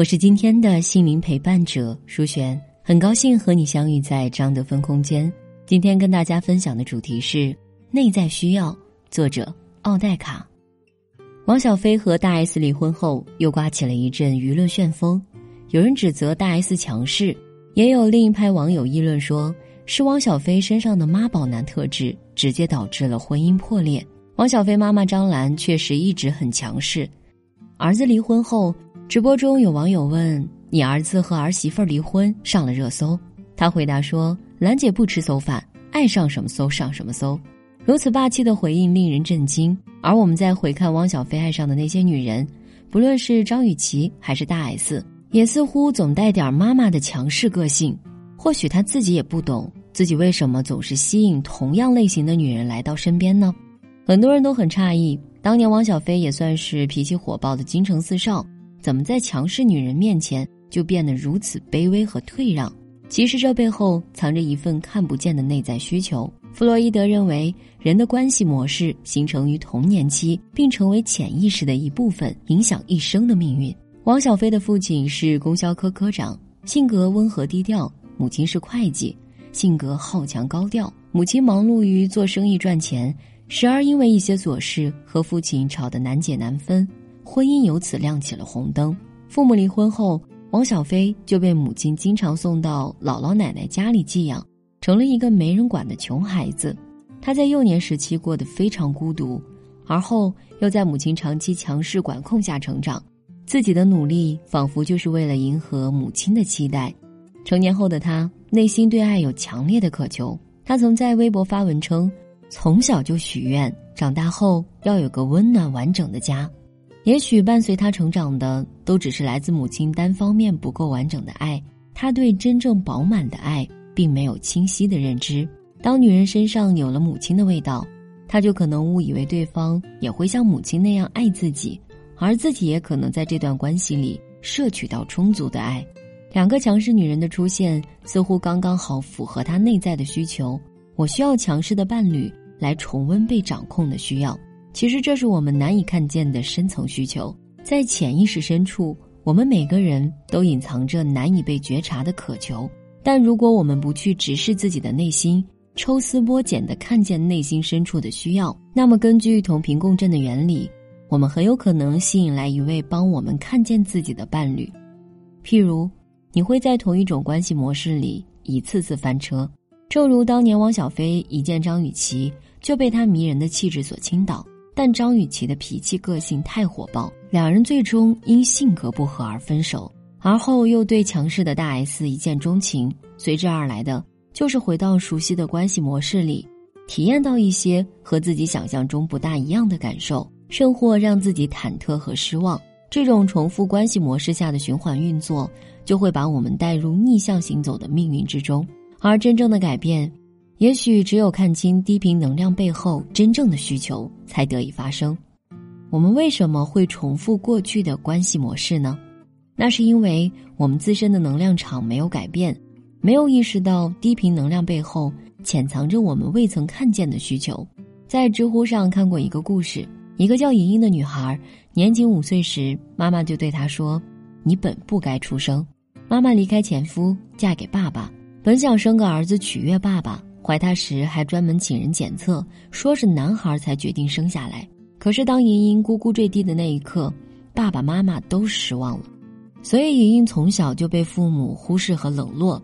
我是今天的心灵陪伴者舒璇，很高兴和你相遇在张德芬空间。今天跟大家分享的主题是内在需要，作者奥黛卡。王小飞和大 S 离婚后，又刮起了一阵舆论旋风。有人指责大 S 强势，也有另一派网友议论说，是汪小菲身上的妈宝男特质直接导致了婚姻破裂。汪小菲妈妈张兰确实一直很强势。儿子离婚后，直播中有网友问：“你儿子和儿媳妇离婚上了热搜？”他回答说：“兰姐不吃馊饭，爱上什么搜上什么搜。”如此霸气的回应令人震惊。而我们再回看汪小菲爱上的那些女人，不论是张雨绮还是大 S。也似乎总带点妈妈的强势个性，或许他自己也不懂自己为什么总是吸引同样类型的女人来到身边呢？很多人都很诧异，当年汪小菲也算是脾气火爆的京城四少，怎么在强势女人面前就变得如此卑微和退让？其实这背后藏着一份看不见的内在需求。弗洛伊德认为，人的关系模式形成于童年期，并成为潜意识的一部分，影响一生的命运。王小飞的父亲是供销科科长，性格温和低调；母亲是会计，性格好强高调。母亲忙碌于做生意赚钱，时而因为一些琐事和父亲吵得难解难分，婚姻由此亮起了红灯。父母离婚后，王小飞就被母亲经常送到姥姥奶奶家里寄养，成了一个没人管的穷孩子。他在幼年时期过得非常孤独，而后又在母亲长期强势管控下成长。自己的努力仿佛就是为了迎合母亲的期待。成年后的他，内心对爱有强烈的渴求。他曾在微博发文称，从小就许愿，长大后要有个温暖完整的家。也许伴随他成长的，都只是来自母亲单方面不够完整的爱。他对真正饱满的爱，并没有清晰的认知。当女人身上有了母亲的味道，他就可能误以为对方也会像母亲那样爱自己。而自己也可能在这段关系里摄取到充足的爱，两个强势女人的出现似乎刚刚好符合他内在的需求。我需要强势的伴侣来重温被掌控的需要。其实这是我们难以看见的深层需求，在潜意识深处，我们每个人都隐藏着难以被觉察的渴求。但如果我们不去直视自己的内心，抽丝剥茧地看见内心深处的需要，那么根据同频共振的原理。我们很有可能吸引来一位帮我们看见自己的伴侣，譬如，你会在同一种关系模式里一次次翻车，正如当年汪小菲一见张雨绮就被她迷人的气质所倾倒，但张雨绮的脾气个性太火爆，两人最终因性格不合而分手，而后又对强势的大 S 一见钟情，随之而来的就是回到熟悉的关系模式里，体验到一些和自己想象中不大一样的感受。甚或让自己忐忑和失望，这种重复关系模式下的循环运作，就会把我们带入逆向行走的命运之中。而真正的改变，也许只有看清低频能量背后真正的需求，才得以发生。我们为什么会重复过去的关系模式呢？那是因为我们自身的能量场没有改变，没有意识到低频能量背后潜藏着我们未曾看见的需求。在知乎上看过一个故事。一个叫莹莹的女孩，年仅五岁时，妈妈就对她说：“你本不该出生。”妈妈离开前夫，嫁给爸爸，本想生个儿子取悦爸爸。怀他时还专门请人检测，说是男孩才决定生下来。可是当莹莹咕咕坠地的那一刻，爸爸妈妈都失望了。所以莹莹从小就被父母忽视和冷落。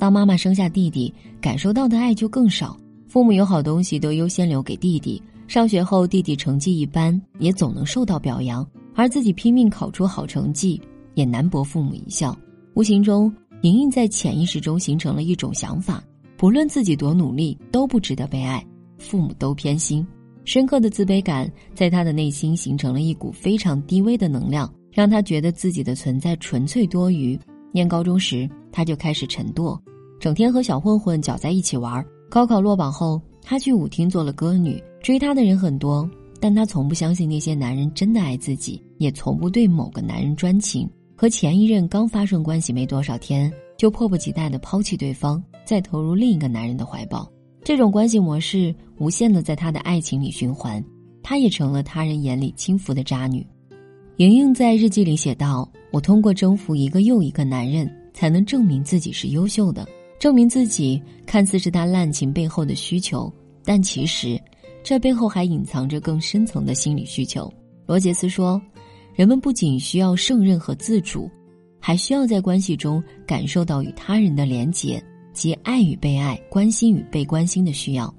当妈妈生下弟弟，感受到的爱就更少。父母有好东西都优先留给弟弟。上学后，弟弟成绩一般，也总能受到表扬，而自己拼命考出好成绩，也难博父母一笑。无形中，莹莹在潜意识中形成了一种想法：不论自己多努力，都不值得被爱，父母都偏心。深刻的自卑感在他的内心形成了一股非常低微的能量，让他觉得自己的存在纯粹多余。念高中时，他就开始沉堕，整天和小混混搅在一起玩。高考落榜后，他去舞厅做了歌女，追他的人很多，但他从不相信那些男人真的爱自己，也从不对某个男人专情。和前一任刚发生关系没多少天，就迫不及待地抛弃对方，再投入另一个男人的怀抱。这种关系模式无限地在他的爱情里循环，他也成了他人眼里轻浮的渣女。莹莹在日记里写道：“我通过征服一个又一个男人，才能证明自己是优秀的，证明自己看似是他滥情背后的需求，但其实，这背后还隐藏着更深层的心理需求。”罗杰斯说：“人们不仅需要胜任和自主，还需要在关系中感受到与他人的连结。”及爱与被爱、关心与被关心的需要，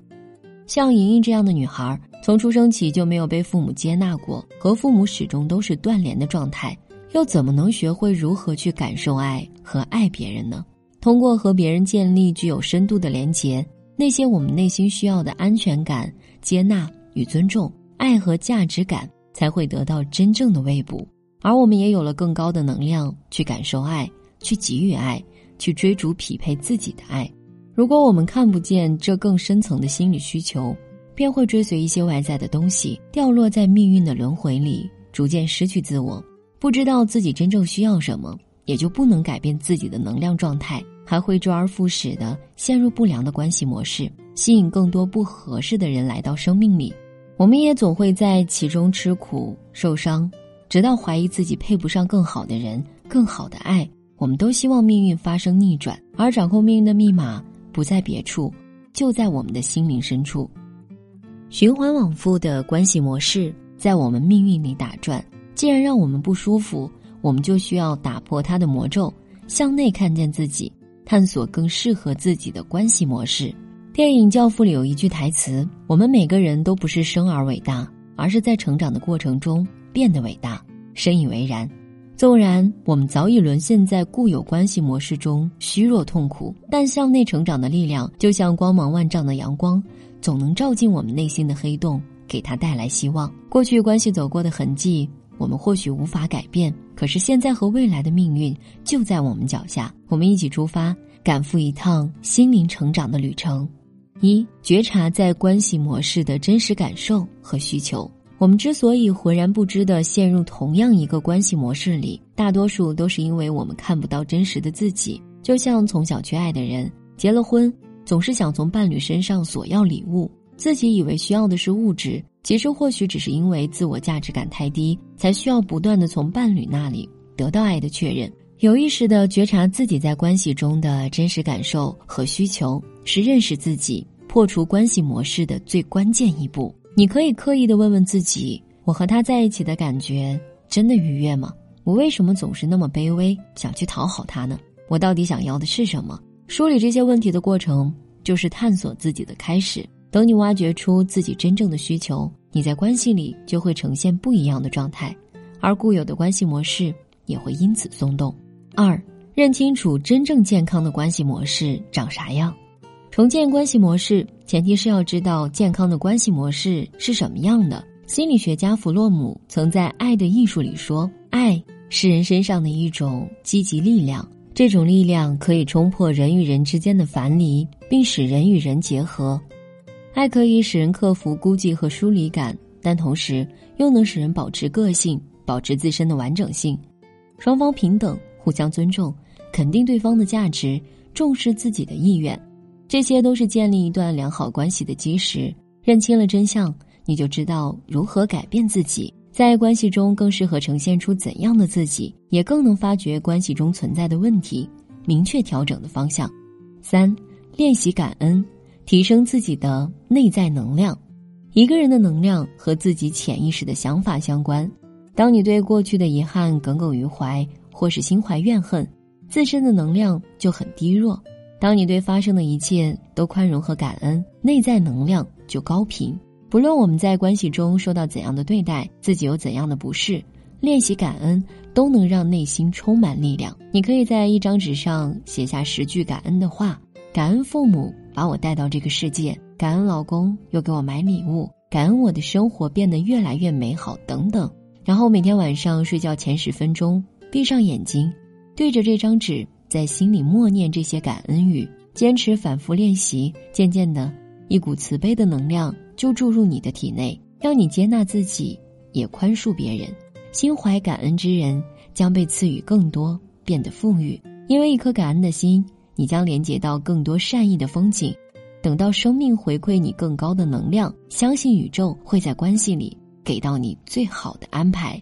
像莹莹这样的女孩，从出生起就没有被父母接纳过，和父母始终都是断联的状态，又怎么能学会如何去感受爱和爱别人呢？通过和别人建立具有深度的连结，那些我们内心需要的安全感、接纳与尊重、爱和价值感，才会得到真正的喂补，而我们也有了更高的能量去感受爱，去给予爱。去追逐匹配自己的爱，如果我们看不见这更深层的心理需求，便会追随一些外在的东西，掉落在命运的轮回里，逐渐失去自我，不知道自己真正需要什么，也就不能改变自己的能量状态，还会周而复始的陷入不良的关系模式，吸引更多不合适的人来到生命里。我们也总会在其中吃苦受伤，直到怀疑自己配不上更好的人、更好的爱。我们都希望命运发生逆转，而掌控命运的密码不在别处，就在我们的心灵深处。循环往复的关系模式在我们命运里打转，既然让我们不舒服，我们就需要打破它的魔咒，向内看见自己，探索更适合自己的关系模式。电影《教父》里有一句台词：“我们每个人都不是生而伟大，而是在成长的过程中变得伟大。”深以为然。纵然我们早已沦陷在固有关系模式中，虚弱痛苦，但向内成长的力量就像光芒万丈的阳光，总能照进我们内心的黑洞，给它带来希望。过去关系走过的痕迹，我们或许无法改变，可是现在和未来的命运就在我们脚下。我们一起出发，赶赴一趟心灵成长的旅程。一、觉察在关系模式的真实感受和需求。我们之所以浑然不知地陷入同样一个关系模式里，大多数都是因为我们看不到真实的自己。就像从小缺爱的人，结了婚总是想从伴侣身上索要礼物，自己以为需要的是物质，其实或许只是因为自我价值感太低，才需要不断地从伴侣那里得到爱的确认。有意识地觉察自己在关系中的真实感受和需求，是认识自己、破除关系模式的最关键一步。你可以刻意的问问自己：我和他在一起的感觉真的愉悦吗？我为什么总是那么卑微，想去讨好他呢？我到底想要的是什么？梳理这些问题的过程，就是探索自己的开始。等你挖掘出自己真正的需求，你在关系里就会呈现不一样的状态，而固有的关系模式也会因此松动。二，认清楚真正健康的关系模式长啥样。重建关系模式，前提是要知道健康的关系模式是什么样的。心理学家弗洛姆曾在《爱的艺术》里说：“爱是人身上的一种积极力量，这种力量可以冲破人与人之间的樊篱，并使人与人结合。爱可以使人克服孤寂和疏离感，但同时又能使人保持个性，保持自身的完整性。双方平等，互相尊重，肯定对方的价值，重视自己的意愿。”这些都是建立一段良好关系的基石。认清了真相，你就知道如何改变自己，在关系中更适合呈现出怎样的自己，也更能发掘关系中存在的问题，明确调整的方向。三、练习感恩，提升自己的内在能量。一个人的能量和自己潜意识的想法相关。当你对过去的遗憾耿耿于怀，或是心怀怨恨，自身的能量就很低弱。当你对发生的一切都宽容和感恩，内在能量就高频。不论我们在关系中受到怎样的对待，自己有怎样的不适，练习感恩都能让内心充满力量。你可以在一张纸上写下十句感恩的话：感恩父母把我带到这个世界，感恩老公又给我买礼物，感恩我的生活变得越来越美好，等等。然后每天晚上睡觉前十分钟，闭上眼睛，对着这张纸，在心里默念这些感恩语，坚持反复练习，渐渐的，一股慈悲的能量就注入你的体内，让你接纳自己，也宽恕别人。心怀感恩之人将被赐予更多，变得富裕。因为一颗感恩的心，你将连接到更多善意的风景。等到生命回馈你更高的能量，相信宇宙会在关系里给到你最好的安排。